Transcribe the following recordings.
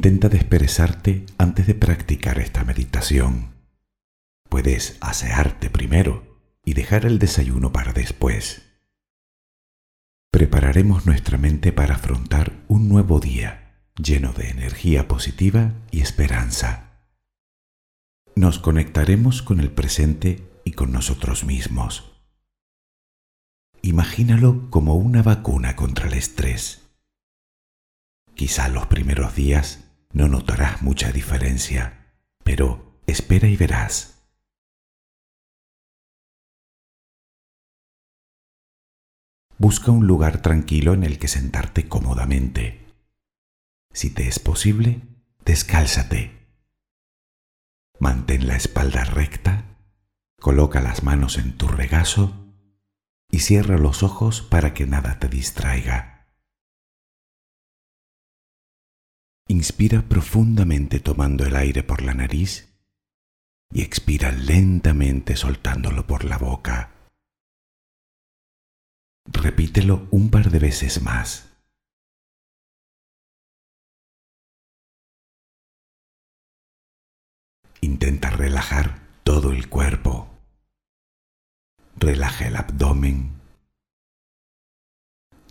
Intenta desperezarte antes de practicar esta meditación. Puedes asearte primero y dejar el desayuno para después. Prepararemos nuestra mente para afrontar un nuevo día lleno de energía positiva y esperanza. Nos conectaremos con el presente y con nosotros mismos. Imagínalo como una vacuna contra el estrés. Quizá los primeros días no notarás mucha diferencia, pero espera y verás. Busca un lugar tranquilo en el que sentarte cómodamente. Si te es posible, descálzate. Mantén la espalda recta, coloca las manos en tu regazo y cierra los ojos para que nada te distraiga. Inspira profundamente tomando el aire por la nariz y expira lentamente soltándolo por la boca. Repítelo un par de veces más. Intenta relajar todo el cuerpo. Relaja el abdomen.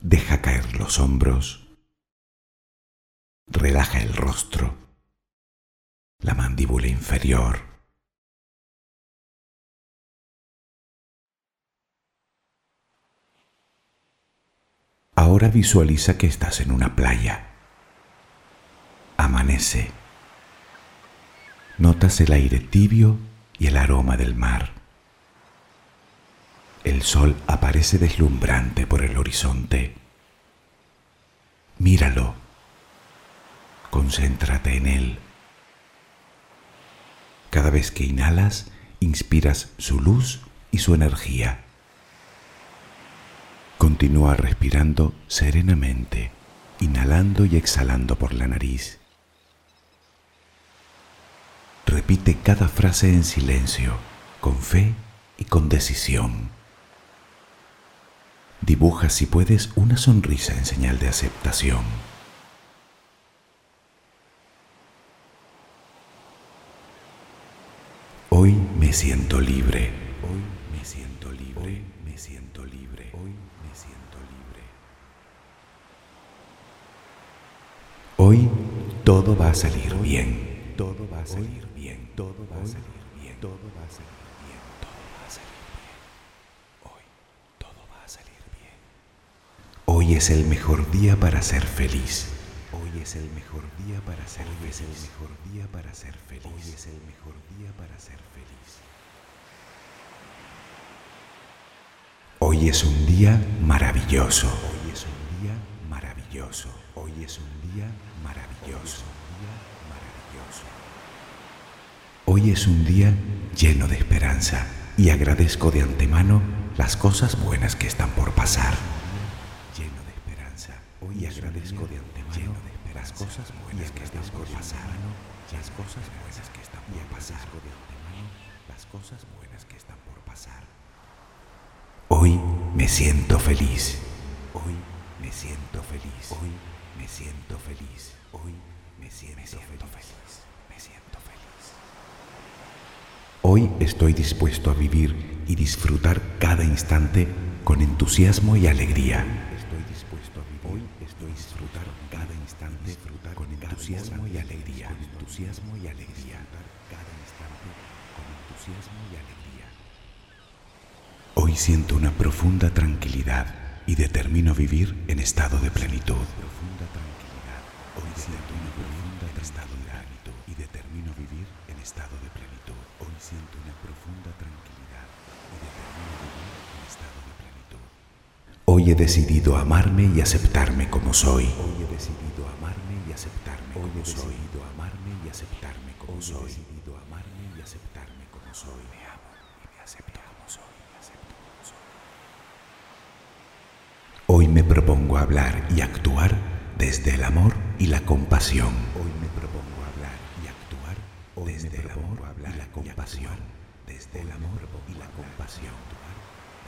Deja caer los hombros. Relaja el rostro. La mandíbula inferior. Ahora visualiza que estás en una playa. Amanece. Notas el aire tibio y el aroma del mar. El sol aparece deslumbrante por el horizonte. Míralo. Concéntrate en él. Cada vez que inhalas, inspiras su luz y su energía. Continúa respirando serenamente, inhalando y exhalando por la nariz. Repite cada frase en silencio, con fe y con decisión. Dibuja si puedes una sonrisa en señal de aceptación. Hoy me siento libre. Hoy me siento libre. Hoy me siento libre. Hoy me siento libre. Hoy todo va a salir bien. Todo va a salir bien. Todo va a salir bien. Todo va a salir bien. Todo va a salir bien. Hoy todo va a salir bien. Hoy es el mejor día para ser feliz. Hoy es el mejor día para ser Hoy es el mejor día para ser feliz. Hoy es el mejor día para ser feliz. Hoy es un día maravilloso. Hoy es un día maravilloso. Hoy es un día maravilloso. Hoy es un día lleno de esperanza y agradezco de antemano las cosas buenas que están por pasar. Lleno de esperanza. Hoy agradezco de antemano las cosas buenas que están por pasar. Las cosas buenas que están por pasar. las cosas buenas que están por pasar. Hoy me siento feliz. Hoy me siento feliz. Hoy me siento feliz. Hoy me siento feliz. Me siento feliz. Hoy estoy dispuesto a vivir y disfrutar cada instante con entusiasmo y alegría. Entusiasmo y alegría. Cada instante con entusiasmo y alegría. Hoy siento una profunda tranquilidad y determino vivir en estado de plenitud. Profunda tranquilidad. Hoy siento una profunda estado de plenitud y determino vivir en estado de plenitud. Hoy siento una profunda tranquilidad y determino vivir en estado de plenitud. Hoy he decidido amarme y aceptarme como soy. Hoy he decidido amarme y aceptarme Hoy he decidido amarme y aceptarme como soy. Hoy he decidido amarme y aceptarme como soy. Me amo y me acepto como soy. Me acepto como soy. Hoy me propongo hablar y actuar desde el amor y la compasión. Hoy me propongo hablar y actuar desde el amor y la compasión. Desde el amor y la compasión.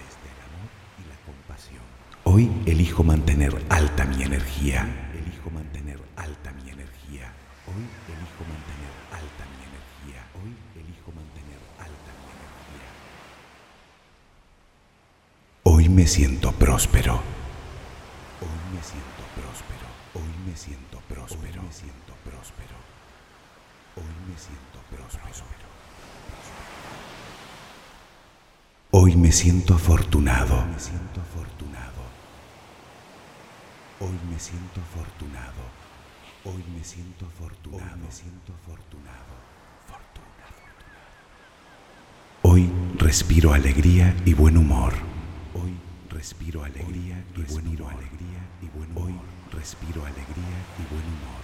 Desde el amor y la compasión. Hoy elijo mantener alta mi energía. Elijo mantener alta mi energía. Hoy elijo mantener alta mi energía. Hoy elijo mantener alta mi energía. Hoy me siento próspero. Hoy me siento próspero. Hoy me siento próspero. Hoy me siento próspero. Hoy me siento próspero. Hoy me siento afortunado. Me siento afortunado. Hoy me siento afortunado. Hoy me siento afortunado. me siento afortunado. Hoy respiro alegría y buen humor. Respiro alegría y buen humor. alegría y buen humor. Hoy respiro alegría y buen humor.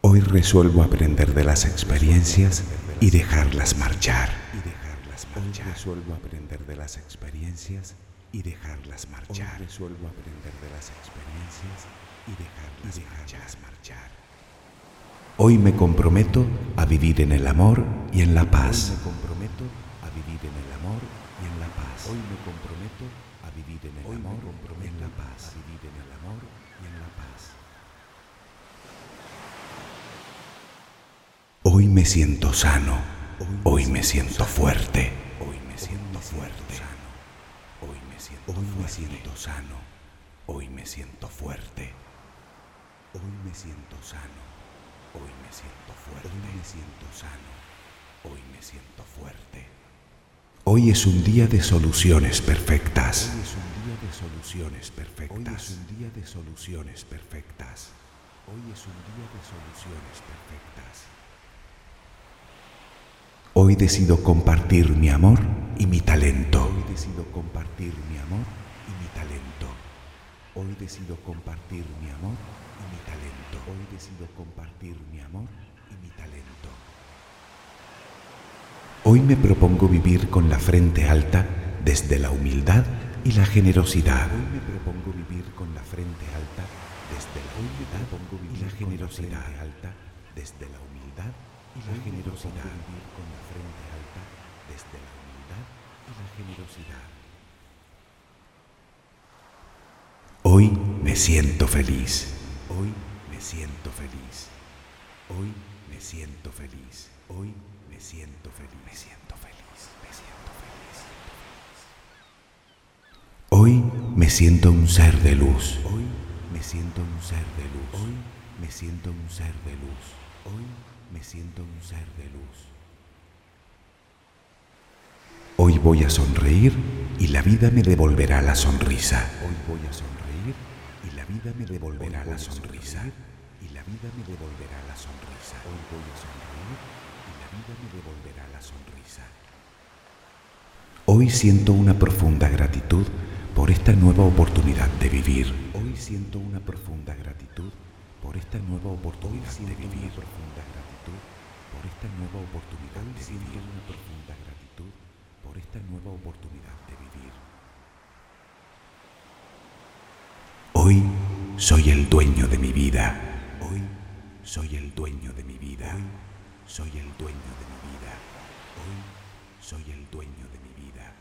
Hoy resuelvo aprender de las experiencias y dejarlas marchar. Y dejarlas marchar. Hoy resuelvo aprender de las experiencias y dejarlas marchar. Hoy resuelvo aprender de las experiencias y dejarlas, y dejarlas marchar. Hoy me comprometo a vivir en el amor y en la paz. Hoy me comprometo a vivir en el amor y en la paz. Hoy me comprometo a vivir en el amor y en la paz. A vivir en el amor y en la paz. Hoy me siento sano, hoy me siento fuerte, hoy me siento fuerte, hoy me siento, hoy me siento sano, hoy me siento fuerte, hoy me siento sano, hoy me siento fuerte, hoy me siento sano, hoy me siento fuerte. Hoy es un día de soluciones perfectas. Hoy es un día de soluciones perfectas. Hoy es un día de soluciones perfectas. Hoy es un día de soluciones perfectas. Hoy decido compartir mi amor y mi talento. Hoy decido compartir mi amor y mi talento. Hoy decido compartir mi amor y mi talento. Hoy decido compartir mi amor y mi talento. Hoy me propongo vivir con la frente alta desde la humildad y la generosidad. Hoy me propongo vivir con la frente alta desde la humildad y la generosidad alta desde la humildad y la generosidad. Vivir con la frente alta desde la humildad y la generosidad. Hoy me siento feliz. Hoy me siento feliz. Hoy me siento feliz. Hoy me siento feliz. Me siento feliz. Me siento feliz. Hoy me siento un ser de luz. Hoy me siento un ser de luz. Hoy me siento un ser de luz. Hoy me siento un ser de luz. Hoy voy a sonreír y la vida me devolverá la sonrisa. Hoy voy a sonreír y la vida me devolverá la sonrisa. Y la vida me devolverá la sonrisa. Hoy voy a sonreír vida me devolverá la sonrisa. Hoy siento una profunda gratitud por esta nueva oportunidad de vivir. Hoy siento una profunda gratitud por esta nueva oportunidad de vivir por esta nueva oportunidad de vivir. una profunda gratitud por esta nueva oportunidad de vivir. Hoy soy el dueño de mi vida. Hoy soy el dueño de mi vida. Hoy soy el dueño de mi vida. Hoy soy el dueño de mi vida.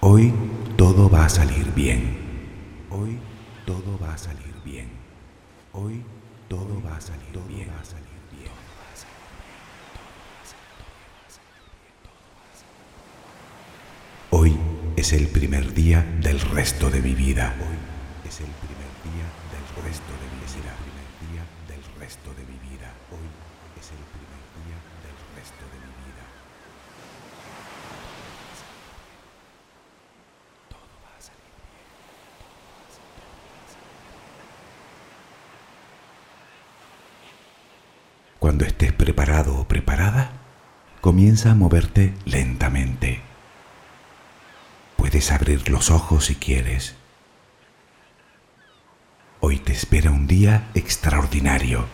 Hoy todo va a salir bien. Hoy todo va a salir bien. Hoy todo va a salir bien. Va. Hoy es el primer día del resto de mi vida. Hoy es el primer resto de mi el primer día del resto de mi vida. Hoy es el primer día del resto de mi vida. Cuando estés preparado o preparada, comienza a moverte lentamente. Puedes abrir los ojos si quieres. Hoy te espera un día extraordinario.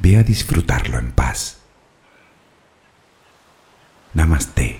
Ve a disfrutarlo en paz. Namaste.